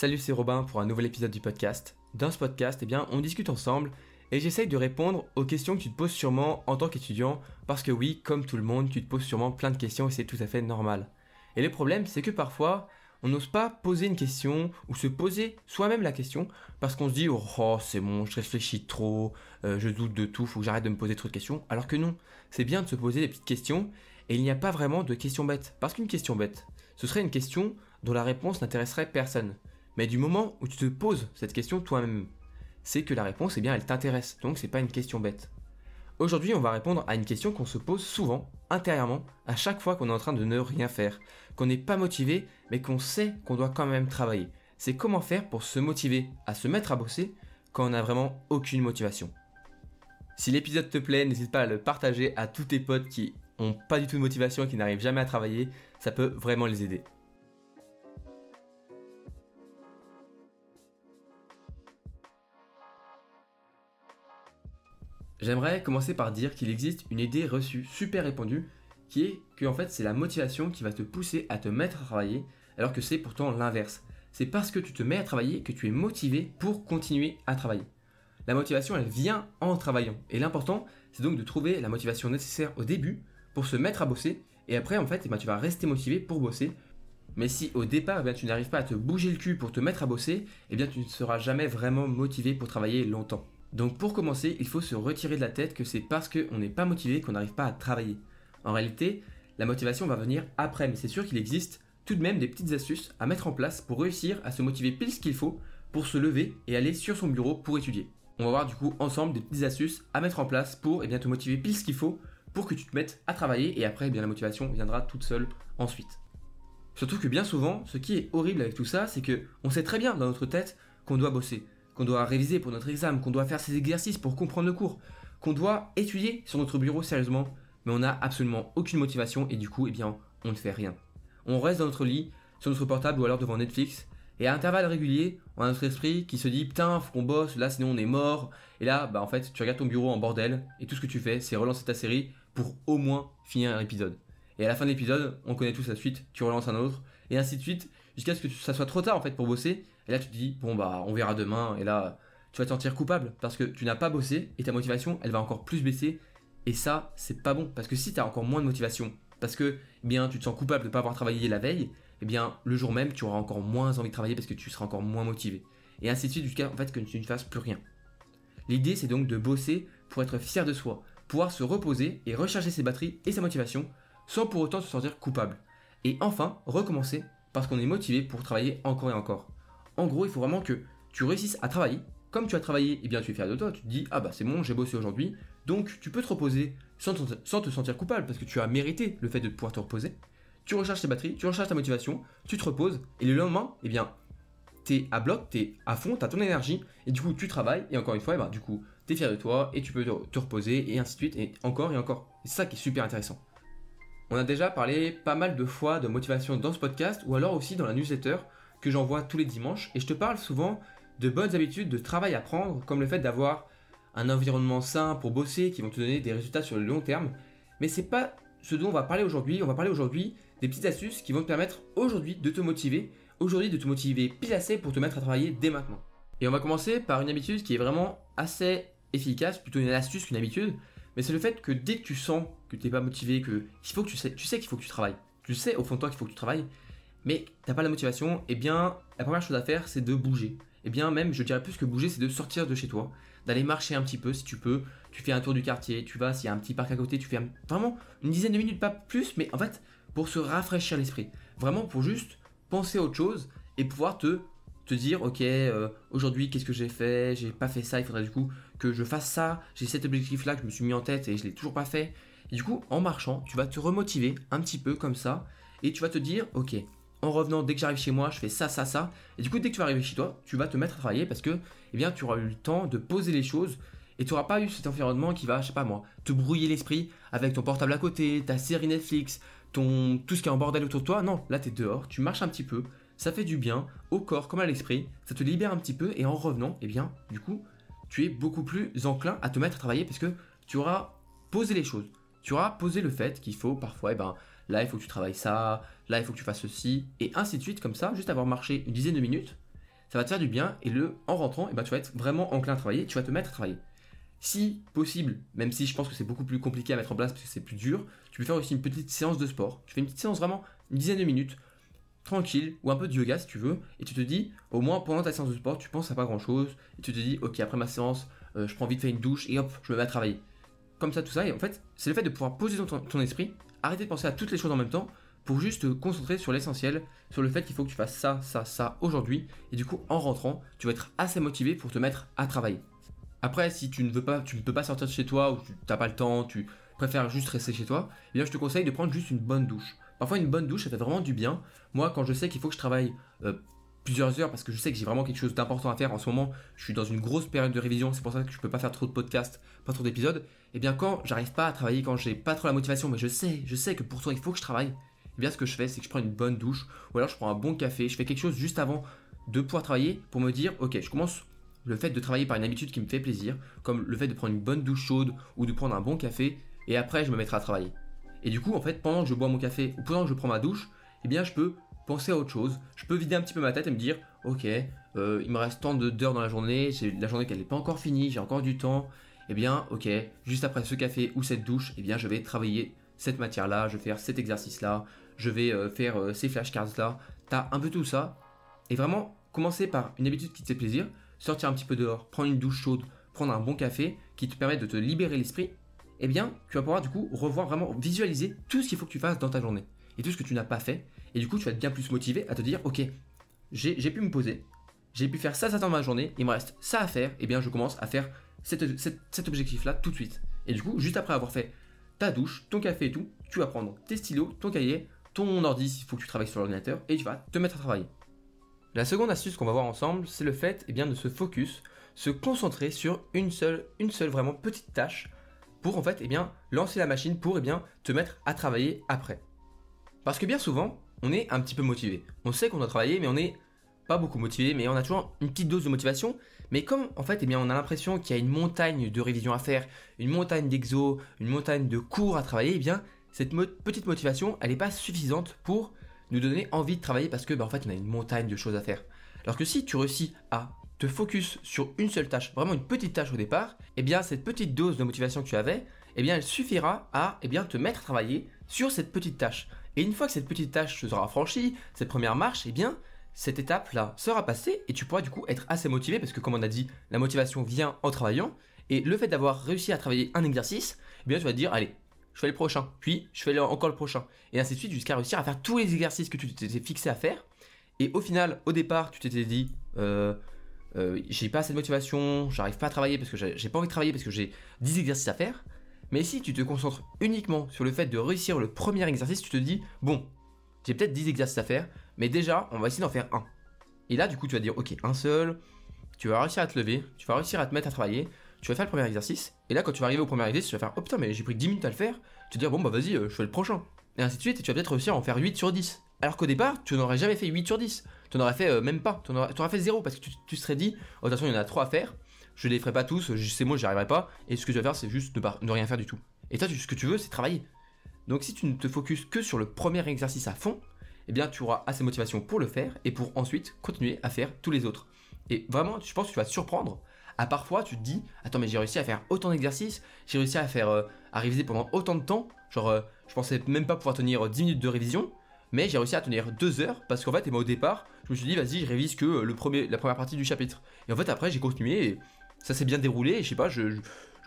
Salut, c'est Robin pour un nouvel épisode du podcast. Dans ce podcast, eh bien, on discute ensemble et j'essaye de répondre aux questions que tu te poses sûrement en tant qu'étudiant parce que oui, comme tout le monde, tu te poses sûrement plein de questions et c'est tout à fait normal. Et le problème, c'est que parfois, on n'ose pas poser une question ou se poser soi-même la question parce qu'on se dit oh c'est bon je réfléchis trop euh, je doute de tout faut que j'arrête de me poser trop de questions alors que non c'est bien de se poser des petites questions et il n'y a pas vraiment de questions bêtes parce qu'une question bête ce serait une question dont la réponse n'intéresserait personne mais du moment où tu te poses cette question toi-même c'est que la réponse eh bien elle t'intéresse donc c'est pas une question bête Aujourd'hui, on va répondre à une question qu'on se pose souvent, intérieurement, à chaque fois qu'on est en train de ne rien faire, qu'on n'est pas motivé, mais qu'on sait qu'on doit quand même travailler. C'est comment faire pour se motiver à se mettre à bosser quand on n'a vraiment aucune motivation. Si l'épisode te plaît, n'hésite pas à le partager à tous tes potes qui ont pas du tout de motivation et qui n'arrivent jamais à travailler, ça peut vraiment les aider. J'aimerais commencer par dire qu'il existe une idée reçue super répandue qui est que en fait c'est la motivation qui va te pousser à te mettre à travailler alors que c'est pourtant l'inverse. C'est parce que tu te mets à travailler que tu es motivé pour continuer à travailler. La motivation elle vient en travaillant et l'important c'est donc de trouver la motivation nécessaire au début pour se mettre à bosser et après en fait eh ben, tu vas rester motivé pour bosser. Mais si au départ eh tu n'arrives pas à te bouger le cul pour te mettre à bosser, eh bien tu ne seras jamais vraiment motivé pour travailler longtemps. Donc pour commencer, il faut se retirer de la tête que c'est parce qu'on n'est pas motivé qu'on n'arrive pas à travailler. En réalité, la motivation va venir après, mais c'est sûr qu'il existe tout de même des petites astuces à mettre en place pour réussir à se motiver pile ce qu'il faut pour se lever et aller sur son bureau pour étudier. On va voir du coup ensemble des petites astuces à mettre en place pour eh te motiver pile ce qu'il faut pour que tu te mettes à travailler et après eh bien, la motivation viendra toute seule ensuite. Surtout que bien souvent, ce qui est horrible avec tout ça, c'est que on sait très bien dans notre tête qu'on doit bosser qu'on doit réviser pour notre examen, qu'on doit faire ses exercices pour comprendre le cours, qu'on doit étudier sur notre bureau sérieusement, mais on n'a absolument aucune motivation et du coup, eh bien, on ne fait rien. On reste dans notre lit, sur notre portable ou alors devant Netflix, et à intervalles réguliers, on a notre esprit qui se dit putain, faut qu'on bosse, là sinon on est mort. Et là, bah en fait, tu regardes ton bureau en bordel, et tout ce que tu fais, c'est relancer ta série pour au moins finir un épisode. Et à la fin de l'épisode, on connaît tous la suite, tu relances un autre, et ainsi de suite, jusqu'à ce que ça soit trop tard en fait pour bosser. Et là tu te dis bon bah on verra demain. Et là tu vas te sentir coupable parce que tu n'as pas bossé et ta motivation elle va encore plus baisser. Et ça c'est pas bon parce que si tu as encore moins de motivation parce que eh bien tu te sens coupable de ne pas avoir travaillé la veille, eh bien le jour même tu auras encore moins envie de travailler parce que tu seras encore moins motivé. Et ainsi de suite jusqu'à en que tu ne fasses plus rien. L'idée c'est donc de bosser pour être fier de soi, pouvoir se reposer et recharger ses batteries et sa motivation sans pour autant se sentir coupable. Et enfin, recommencer parce qu'on est motivé pour travailler encore et encore. En gros, il faut vraiment que tu réussisses à travailler. Comme tu as travaillé, et eh bien tu es fier de toi, tu te dis ah bah c'est bon, j'ai bossé aujourd'hui, donc tu peux te reposer sans te, sentir coupable parce que tu as mérité le fait de pouvoir te reposer. Tu recharges tes batteries, tu recharges ta motivation, tu te reposes et le lendemain, eh bien es à bloc, es à fond, tu as ton énergie et du coup tu travailles et encore une fois, eh ben, du coup es fier de toi et tu peux te, reposer et ainsi de suite et encore et encore. C'est ça qui est super intéressant. On a déjà parlé pas mal de fois de motivation dans ce podcast ou alors aussi dans la newsletter que j'envoie tous les dimanches et je te parle souvent de bonnes habitudes de travail à prendre comme le fait d'avoir un environnement sain pour bosser qui vont te donner des résultats sur le long terme. Mais c'est pas ce dont on va parler aujourd'hui. On va parler aujourd'hui des petites astuces qui vont te permettre aujourd'hui de te motiver, aujourd'hui de te motiver pile assez pour te mettre à travailler dès maintenant. Et on va commencer par une habitude qui est vraiment assez efficace, plutôt une astuce qu'une habitude, mais c'est le fait que dès que tu sens que tu n'es pas motivé, que il faut que tu sais, tu sais qu'il faut que tu travailles. Tu sais au fond de toi qu'il faut que tu travailles, mais tu n'as pas la motivation, eh bien la première chose à faire c'est de bouger. Eh bien même, je dirais plus que bouger, c'est de sortir de chez toi, d'aller marcher un petit peu si tu peux. Tu fais un tour du quartier, tu vas, s'il y a un petit parc à côté, tu fais vraiment une dizaine de minutes, pas plus, mais en fait pour se rafraîchir l'esprit. Vraiment pour juste penser à autre chose et pouvoir te te dire ok euh, aujourd'hui qu'est-ce que j'ai fait? J'ai pas fait ça il faudrait du coup que je fasse ça j'ai cet objectif là que je me suis mis en tête et je l'ai toujours pas fait du coup en marchant tu vas te remotiver un petit peu comme ça et tu vas te dire ok en revenant dès que j'arrive chez moi je fais ça ça ça et du coup dès que tu vas arriver chez toi tu vas te mettre à travailler parce que eh bien tu auras eu le temps de poser les choses et tu n'auras pas eu cet environnement qui va je sais pas moi te brouiller l'esprit avec ton portable à côté ta série Netflix ton tout ce qui est en bordel autour de toi non là tu es dehors tu marches un petit peu ça fait du bien au corps comme à l'esprit, ça te libère un petit peu et en revenant, eh bien, du coup, tu es beaucoup plus enclin à te mettre à travailler parce que tu auras posé les choses. Tu auras posé le fait qu'il faut parfois, eh ben, là il faut que tu travailles ça, là il faut que tu fasses ceci, et ainsi de suite, comme ça, juste avoir marché une dizaine de minutes, ça va te faire du bien et le, en rentrant, et ben, tu vas être vraiment enclin à travailler, tu vas te mettre à travailler. Si possible, même si je pense que c'est beaucoup plus compliqué à mettre en place parce que c'est plus dur, tu peux faire aussi une petite séance de sport. Tu fais une petite séance vraiment une dizaine de minutes, tranquille, ou un peu de yoga si tu veux, et tu te dis, au moins pendant ta séance de sport, tu penses à pas grand chose, et tu te dis, ok, après ma séance, euh, je prends vite fait une douche, et hop, je me mets à travailler. Comme ça, tout ça, et en fait, c'est le fait de pouvoir poser ton, ton esprit, arrêter de penser à toutes les choses en même temps, pour juste te concentrer sur l'essentiel, sur le fait qu'il faut que tu fasses ça, ça, ça aujourd'hui, et du coup, en rentrant, tu vas être assez motivé pour te mettre à travailler. Après, si tu ne veux pas, tu ne peux pas sortir de chez toi, ou tu n'as pas le temps, tu préfères juste rester chez toi, eh je te conseille de prendre juste une bonne douche. Parfois, une bonne douche, ça fait vraiment du bien. Moi, quand je sais qu'il faut que je travaille euh, plusieurs heures, parce que je sais que j'ai vraiment quelque chose d'important à faire en ce moment, je suis dans une grosse période de révision, c'est pour ça que je peux pas faire trop de podcasts, pas trop d'épisodes. Et eh bien, quand j'arrive pas à travailler, quand j'ai pas trop la motivation, mais je sais, je sais que pourtant il faut que je travaille, eh bien, ce que je fais, c'est que je prends une bonne douche, ou alors je prends un bon café, je fais quelque chose juste avant de pouvoir travailler pour me dire, ok, je commence le fait de travailler par une habitude qui me fait plaisir, comme le fait de prendre une bonne douche chaude ou de prendre un bon café, et après je me mettrai à travailler. Et du coup, en fait, pendant que je bois mon café ou pendant que je prends ma douche, eh bien, je peux penser à autre chose. Je peux vider un petit peu ma tête et me dire, ok, euh, il me reste tant d'heures dans la journée, j'ai la journée qu'elle n'est pas encore finie, j'ai encore du temps. Eh bien, ok, juste après ce café ou cette douche, eh bien, je vais travailler cette matière-là, je vais faire cet exercice-là, je vais euh, faire euh, ces flashcards-là. T'as un peu tout ça. Et vraiment, commencer par une habitude qui te fait plaisir, sortir un petit peu dehors, prendre une douche chaude, prendre un bon café qui te permet de te libérer l'esprit eh bien, tu vas pouvoir du coup revoir vraiment, visualiser tout ce qu'il faut que tu fasses dans ta journée et tout ce que tu n'as pas fait. Et du coup, tu vas être bien plus motivé à te dire, ok, j'ai pu me poser, j'ai pu faire ça, ça dans ma journée, il me reste ça à faire, et eh bien je commence à faire cet objectif-là tout de suite. Et du coup, juste après avoir fait ta douche, ton café et tout, tu vas prendre tes stylos, ton cahier, ton ordi s'il faut que tu travailles sur l'ordinateur, et tu vas te mettre à travailler. La seconde astuce qu'on va voir ensemble, c'est le fait eh bien, de se focus, se concentrer sur une seule, une seule vraiment petite tâche pour en fait eh bien, lancer la machine pour eh bien, te mettre à travailler après. Parce que bien souvent, on est un petit peu motivé. On sait qu'on doit travailler, mais on n'est pas beaucoup motivé, mais on a toujours une petite dose de motivation. Mais comme en fait, eh bien, on a l'impression qu'il y a une montagne de révision à faire, une montagne d'exo, une montagne de cours à travailler, eh bien, cette petite motivation, elle n'est pas suffisante pour nous donner envie de travailler parce que, bah, en fait, on a une montagne de choses à faire. Alors que si tu réussis à te focus sur une seule tâche, vraiment une petite tâche au départ, eh bien cette petite dose de motivation que tu avais, eh bien elle suffira à eh bien, te mettre à travailler sur cette petite tâche. Et une fois que cette petite tâche sera franchie, cette première marche, eh bien cette étape-là sera passée et tu pourras du coup être assez motivé parce que comme on a dit, la motivation vient en travaillant et le fait d'avoir réussi à travailler un exercice, eh bien tu vas te dire allez, je fais le prochain, puis je fais encore le prochain et ainsi de suite jusqu'à réussir à faire tous les exercices que tu t'étais fixé à faire. Et au final, au départ, tu t'étais dit euh, euh, j'ai pas assez de motivation, j'arrive pas à travailler parce que j'ai pas envie de travailler parce que j'ai 10 exercices à faire. Mais si tu te concentres uniquement sur le fait de réussir le premier exercice, tu te dis, bon, j'ai peut-être 10 exercices à faire, mais déjà, on va essayer d'en faire un. Et là, du coup, tu vas dire, ok, un seul, tu vas réussir à te lever, tu vas réussir à te mettre à travailler, tu vas faire le premier exercice, et là, quand tu vas arriver au premier exercice, tu vas faire, oh putain, mais j'ai pris 10 minutes à le faire, tu vas dire, bon, bah vas-y, euh, je fais le prochain. Et ainsi de suite, et tu vas peut-être réussir à en faire 8 sur 10. Alors qu'au départ, tu n'aurais jamais fait 8 sur 10 tu n'aurais fait euh, même pas. Tu aurais, fait zéro parce que tu, tu serais dit, oh, de toute façon, il y en a trois à faire. Je les ferai pas tous, c'est moi, j'y arriverai pas. Et ce que je vais faire, c'est juste ne, ne rien faire du tout. Et toi, ce que tu veux, c'est travailler. Donc, si tu ne te focuses que sur le premier exercice à fond, eh bien, tu auras assez de motivation pour le faire et pour ensuite continuer à faire tous les autres. Et vraiment, je pense que tu vas surprendre. À parfois, tu te dis, attends, mais j'ai réussi à faire autant d'exercices, j'ai réussi à faire euh, à réviser pendant autant de temps. Genre, euh, je pensais même pas pouvoir tenir 10 minutes de révision. Mais j'ai réussi à tenir deux heures parce qu'en fait, et moi, au départ, je me suis dit, vas-y, je révise que le premier, la première partie du chapitre. Et en fait, après, j'ai continué et ça s'est bien déroulé. Et je sais pas, je,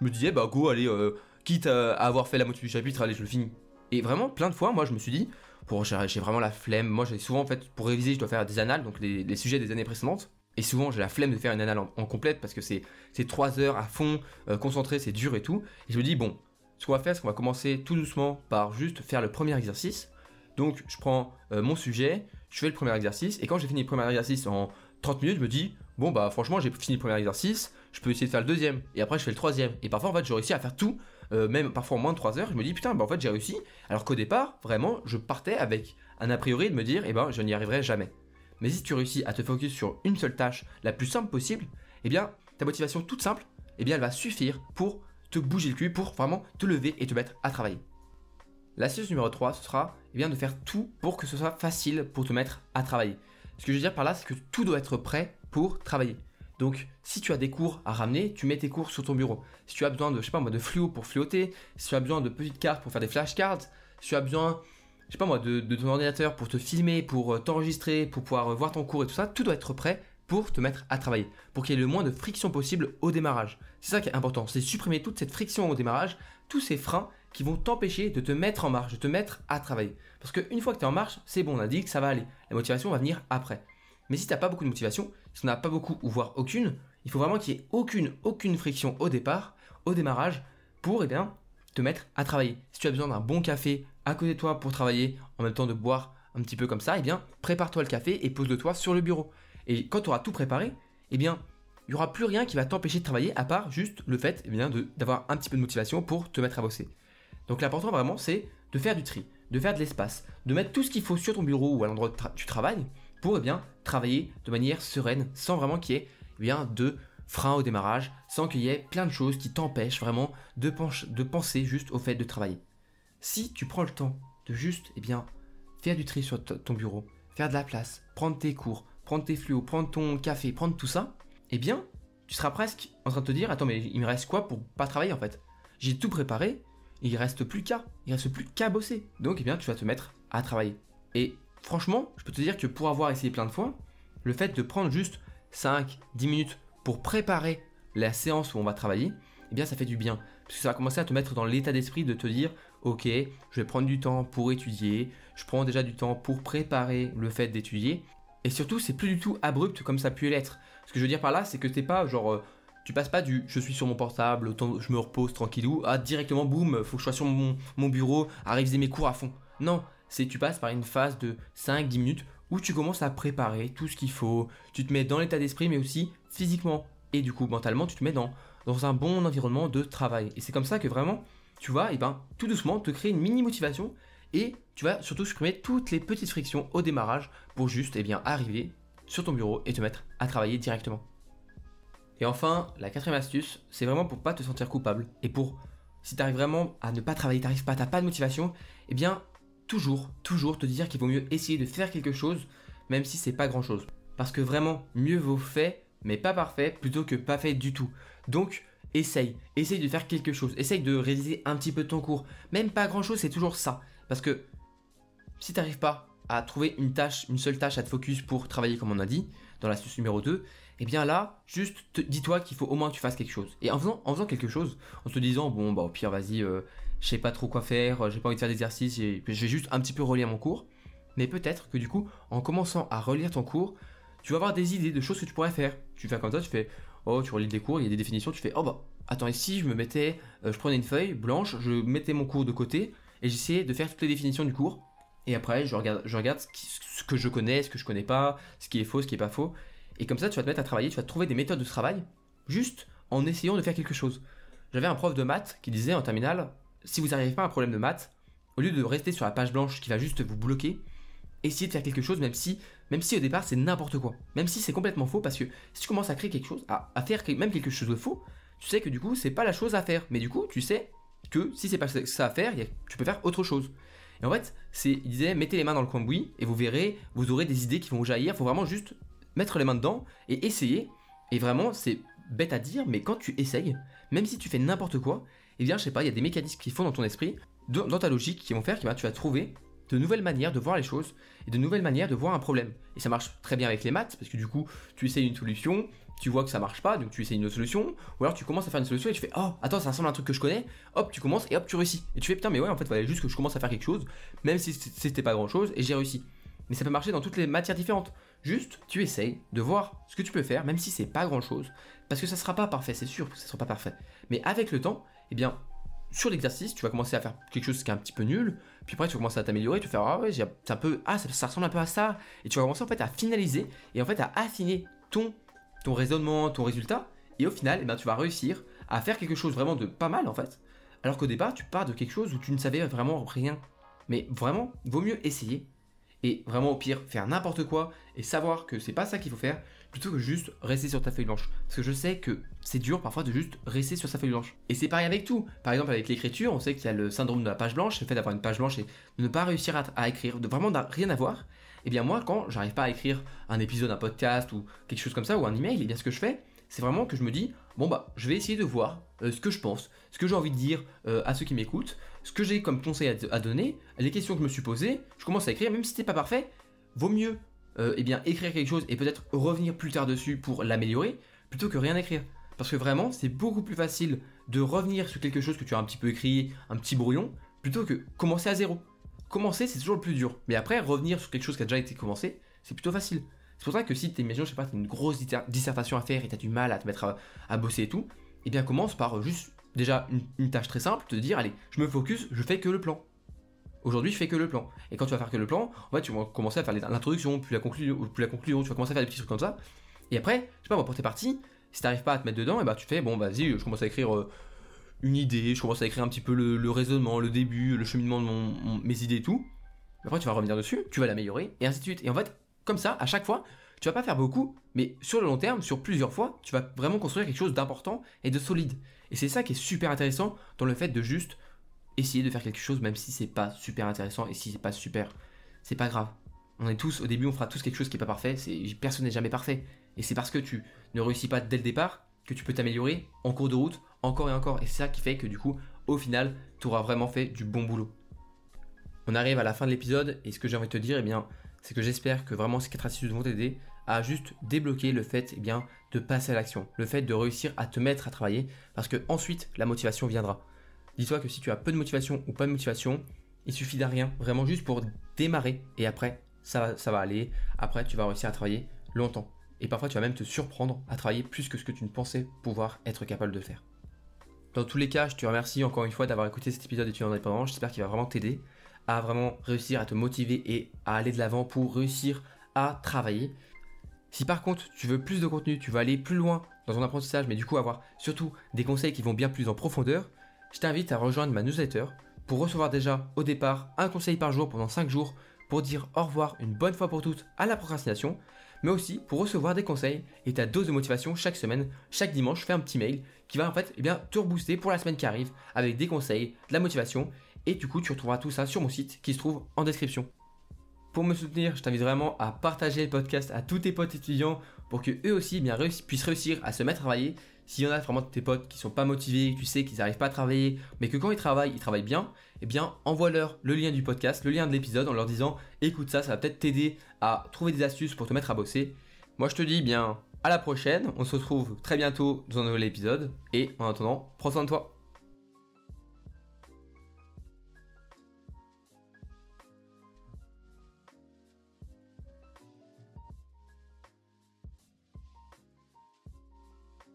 me disais, bah go, allez, euh, quitte à, avoir fait la moitié du chapitre, allez, je le finis. Et vraiment, plein de fois, moi, je me suis dit, pour j'ai vraiment la flemme. Moi, j'ai souvent, en fait, pour réviser, je dois faire des annales, donc les, sujets des années précédentes. Et souvent, j'ai la flemme de faire une annale en, complète parce que c'est trois heures à fond, euh, concentré, c'est dur et tout. Et je me dis, bon, ce qu'on va faire, c'est qu'on va commencer tout doucement par juste faire le premier exercice. Donc je prends euh, mon sujet, je fais le premier exercice, et quand j'ai fini le premier exercice en 30 minutes, je me dis, bon bah franchement j'ai fini le premier exercice, je peux essayer de faire le deuxième, et après je fais le troisième. Et parfois en fait j'ai réussi à faire tout, euh, même parfois en moins de 3 heures, je me dis putain bah en fait j'ai réussi, alors qu'au départ vraiment je partais avec un a priori de me dire, eh ben je n'y arriverai jamais. Mais si tu réussis à te focus sur une seule tâche, la plus simple possible, eh bien ta motivation toute simple, eh bien elle va suffire pour te bouger le cul, pour vraiment te lever et te mettre à travailler. L'astuce numéro 3, ce sera eh bien, de faire tout pour que ce soit facile pour te mettre à travailler. Ce que je veux dire par là, c'est que tout doit être prêt pour travailler. Donc, si tu as des cours à ramener, tu mets tes cours sur ton bureau. Si tu as besoin de, je sais pas moi, de fluo pour fluoter, si tu as besoin de petites cartes pour faire des flashcards, si tu as besoin, je sais pas moi, de, ton ordinateur pour te filmer, pour euh, t'enregistrer, pour pouvoir euh, voir ton cours et tout ça, tout doit être prêt pour te mettre à travailler, pour qu'il y ait le moins de friction possible au démarrage. C'est ça qui est important, c'est supprimer toute cette friction au démarrage, tous ces freins qui vont t'empêcher de te mettre en marche, de te mettre à travailler. Parce qu'une fois que tu es en marche, c'est bon, on a dit que ça va aller. La motivation va venir après. Mais si tu n'as pas beaucoup de motivation, si tu n'as pas beaucoup ou voire aucune, il faut vraiment qu'il y ait aucune, aucune friction au départ, au démarrage, pour eh bien, te mettre à travailler. Si tu as besoin d'un bon café à côté de toi pour travailler, en même temps de boire un petit peu comme ça, eh bien, prépare-toi le café et pose-le-toi sur le bureau. Et quand tu auras tout préparé, eh bien, il n'y aura plus rien qui va t'empêcher de travailler à part juste le fait eh d'avoir un petit peu de motivation pour te mettre à bosser. Donc l'important vraiment, c'est de faire du tri, de faire de l'espace, de mettre tout ce qu'il faut sur ton bureau ou à l'endroit où tu travailles pour eh bien, travailler de manière sereine, sans vraiment qu'il y ait eh bien, de frein au démarrage, sans qu'il y ait plein de choses qui t'empêchent vraiment de, penser juste au fait de travailler. Si tu prends le temps de juste eh bien, faire du tri sur ton bureau, faire de la place, prendre tes cours, prendre tes fluos, prendre ton café, prendre tout ça, eh bien, tu seras presque en train de te dire, attends, mais il me reste quoi pour pas travailler en fait? J'ai tout préparé, il reste plus qu'à, il reste plus qu'à bosser. Donc, eh bien, tu vas te mettre à travailler. Et franchement, je peux te dire que pour avoir essayé plein de fois, le fait de prendre juste 5, 10 minutes pour préparer la séance où on va travailler, eh bien ça fait du bien. Parce que ça va commencer à te mettre dans l'état d'esprit de te dire, ok, je vais prendre du temps pour étudier, je prends déjà du temps pour préparer le fait d'étudier. Et surtout, c'est plus du tout abrupt comme ça a l'être. Ce que je veux dire par là, c'est que t'es pas genre... Euh, tu passes pas du je suis sur mon portable, je me repose tranquillou, à directement boum, faut que je sois sur mon, mon bureau, à réviser mes cours à fond. Non, c'est tu passes par une phase de 5-10 minutes où tu commences à préparer tout ce qu'il faut, tu te mets dans l'état d'esprit mais aussi physiquement et du coup mentalement tu te mets dans, un bon environnement de travail. Et c'est comme ça que vraiment tu vas et ben, tout doucement te créer une mini motivation et tu vas surtout supprimer toutes les petites frictions au démarrage pour juste et eh bien, arriver sur ton bureau et te mettre à travailler directement. Et enfin, la quatrième astuce, c'est vraiment pour pas te sentir coupable et pour si tu arrives vraiment à ne pas travailler, t'arrives pas, t'as pas de motivation, eh bien toujours, toujours te dire qu'il vaut mieux essayer de faire quelque chose, même si c'est pas grand chose. Parce que vraiment, mieux vaut fait, mais pas parfait, plutôt que pas fait du tout. Donc, essaye, essaye de faire quelque chose, essaye de réaliser un petit peu ton cours. Même pas grand chose, c'est toujours ça. Parce que si t'arrives pas à trouver une tâche, une seule tâche à te focus pour travailler comme on a dit, dans l'astuce numéro 2, et eh bien là, juste dis-toi qu'il faut au moins que tu fasses quelque chose. Et en faisant, en quelque chose, en te disant, bon, bah au pire, vas-y, euh, je sais pas trop quoi faire, j'ai pas envie de faire d'exercice, je vais juste un petit peu relire mon cours. Mais peut-être que du coup, en commençant à relire ton cours, tu vas avoir des idées de choses que tu pourrais faire. Tu fais comme ça, tu fais, oh, tu relis des cours, il y a des définitions, tu fais, oh bah, attends, ici, je me mettais, euh, je prenais une feuille blanche, je mettais mon cours de côté, et j'essayais de faire toutes les définitions du cours. Et après, je regarde, je regarde ce, que je connais, ce que je connais pas, ce qui est faux, ce qui est pas faux. Et comme ça, tu vas te mettre à travailler, tu vas trouver des méthodes de travail, juste en essayant de faire quelque chose. J'avais un prof de maths qui disait en terminale, si vous n'arrivez pas à un problème de maths, au lieu de rester sur la page blanche qui va juste vous bloquer, essayez de faire quelque chose, même si, même si au départ c'est n'importe quoi. Même si c'est complètement faux, parce que si tu commences à créer quelque chose, à, faire même quelque chose de faux, tu sais que du coup c'est pas la chose à faire. Mais du coup, tu sais que si c'est pas ça à faire, tu peux faire autre chose. Et en fait, c'est, il disait, mettez les mains dans le cambouis et vous verrez, vous aurez des idées qui vont jaillir. Il faut vraiment juste mettre les mains dedans et essayer. Et vraiment, c'est bête à dire, mais quand tu essayes, même si tu fais n'importe quoi, eh bien, je sais pas, il y a des mécanismes qui font dans ton esprit, dans ta logique, qui vont faire que tu vas trouver de nouvelles manières de voir les choses et de nouvelles manières de voir un problème. Et ça marche très bien avec les maths, parce que du coup, tu essayes une solution, tu vois que ça marche pas, donc tu essayes une autre solution, ou alors tu commences à faire une solution et tu fais oh attends ça ressemble à un truc que je connais, hop tu commences et hop tu réussis. Et tu fais putain mais ouais en fait fallait juste que je commence à faire quelque chose, même si c'était pas grand chose et j'ai réussi. Mais ça peut marcher dans toutes les matières différentes. Juste tu essayes de voir ce que tu peux faire, même si c'est pas grand chose, parce que ça sera pas parfait, c'est sûr que ça sera pas parfait. Mais avec le temps, eh bien sur l'exercice, tu vas commencer à faire quelque chose qui est un petit peu nul, puis après tu vas commencer à t'améliorer, tu vas faire ah ouais, un peu ah ça, ressemble un peu à ça, et tu vas commencer en fait à finaliser et en fait à affiner ton ton raisonnement, ton résultat, et au final, eh ben, tu vas réussir à faire quelque chose vraiment de pas mal en fait. Alors qu'au départ, tu pars de quelque chose où tu ne savais vraiment rien. Mais vraiment, vaut mieux essayer et vraiment au pire faire n'importe quoi et savoir que c'est pas ça qu'il faut faire plutôt que juste rester sur ta feuille blanche. Parce que je sais que c'est dur parfois de juste rester sur sa feuille blanche. Et c'est pareil avec tout. Par exemple avec l'écriture, on sait qu'il y a le syndrome de la page blanche, le fait d'avoir une page blanche et de ne pas réussir à, écrire, de vraiment rien avoir. Et bien moi, quand j'arrive pas à écrire un épisode, un podcast ou quelque chose comme ça, ou un email, et bien ce que je fais, c'est vraiment que je me dis, bon bah, je vais essayer de voir euh, ce que je pense, ce que j'ai envie de dire euh, à ceux qui m'écoutent, ce que j'ai comme conseil à, donner, les questions que je me suis posées, je commence à écrire, même si c'était pas parfait, vaut mieux euh, eh bien, écrire quelque chose et peut-être revenir plus tard dessus pour l'améliorer, plutôt que rien écrire. Parce que vraiment, c'est beaucoup plus facile de revenir sur quelque chose que tu as un petit peu écrit, un petit brouillon, plutôt que commencer à zéro. Commencer, c'est toujours le plus dur. Mais après, revenir sur quelque chose qui a déjà été commencé, c'est plutôt facile. C'est pour ça que si tu je sais pas, as une grosse dissertation à faire et tu as du mal à te mettre à, bosser et tout, eh bien commence par juste déjà une, tâche très simple, te dire, allez, je me focus, je fais que le plan. Aujourd'hui, je fais que le plan. Et quand tu vas faire que le plan, en tu vas commencer à faire l'introduction, puis la conclusion, puis la conclusion, tu vas commencer à faire des petits trucs comme ça. Et après, je sais pas, pour tes parties, si t'arrives pas à te mettre dedans, et bah tu fais, bon, vas-y, je commence à écrire euh, une idée, je commence à écrire un petit peu le, raisonnement, le début, le cheminement de mes idées et tout. Après, tu vas revenir dessus, tu vas l'améliorer, et ainsi de suite. Et en fait, comme ça, à chaque fois, tu vas pas faire beaucoup, mais sur le long terme, sur plusieurs fois, tu vas vraiment construire quelque chose d'important et de solide. Et c'est ça qui est super intéressant dans le fait de juste essayer de faire quelque chose, même si c'est pas super intéressant et si c'est pas super, c'est pas grave. On est tous, au début, on fera tous quelque chose qui est pas parfait. Personne n'est jamais parfait. Et c'est parce que tu ne réussis pas dès le départ que tu peux t'améliorer en cours de route, encore et encore. Et c'est ça qui fait que du coup, au final, tu auras vraiment fait du bon boulot. On arrive à la fin de l'épisode et ce que j'ai envie de te dire, eh bien, c'est que j'espère que vraiment ces quatre astuces vont t'aider à juste débloquer le fait eh bien, de passer à l'action, le fait de réussir à te mettre à travailler, parce que ensuite la motivation viendra. Dis-toi que si tu as peu de motivation ou pas de motivation, il suffit d'un rien, vraiment juste pour démarrer, et après ça va, ça va aller, après tu vas réussir à travailler longtemps. Et parfois tu vas même te surprendre à travailler plus que ce que tu ne pensais pouvoir être capable de faire. Dans tous les cas, je te remercie encore une fois d'avoir écouté cet épisode d'étudiant indépendant. J'espère qu'il va vraiment t'aider à vraiment réussir à te motiver et à aller de l'avant pour réussir à travailler. Si par contre tu veux plus de contenu, tu veux aller plus loin dans ton apprentissage, mais du coup avoir surtout des conseils qui vont bien plus en profondeur, je t'invite à rejoindre ma newsletter pour recevoir déjà au départ un conseil par jour pendant 5 jours pour dire au revoir une bonne fois pour toutes à la procrastination, mais aussi pour recevoir des conseils et ta dose de motivation chaque semaine. Chaque dimanche, je fais un petit mail qui va en fait eh bien, te rebooster pour la semaine qui arrive avec des conseils, de la motivation, et du coup tu retrouveras tout ça sur mon site qui se trouve en description. Pour me soutenir, je t'invite vraiment à partager le podcast à tous tes potes étudiants pour que eux aussi bien, puissent réussir à se mettre à travailler. S'il y en a vraiment de tes potes qui sont pas motivés, tu sais qu'ils n'arrivent pas à travailler, mais que quand ils travaillent, ils travaillent bien, eh bien envoie-leur le lien du podcast, le lien de l'épisode en leur disant écoute ça, ça va peut-être t'aider à trouver des astuces pour te mettre à bosser. Moi je te dis bien à la prochaine, on se retrouve très bientôt dans un nouvel épisode et en attendant, prends soin de toi.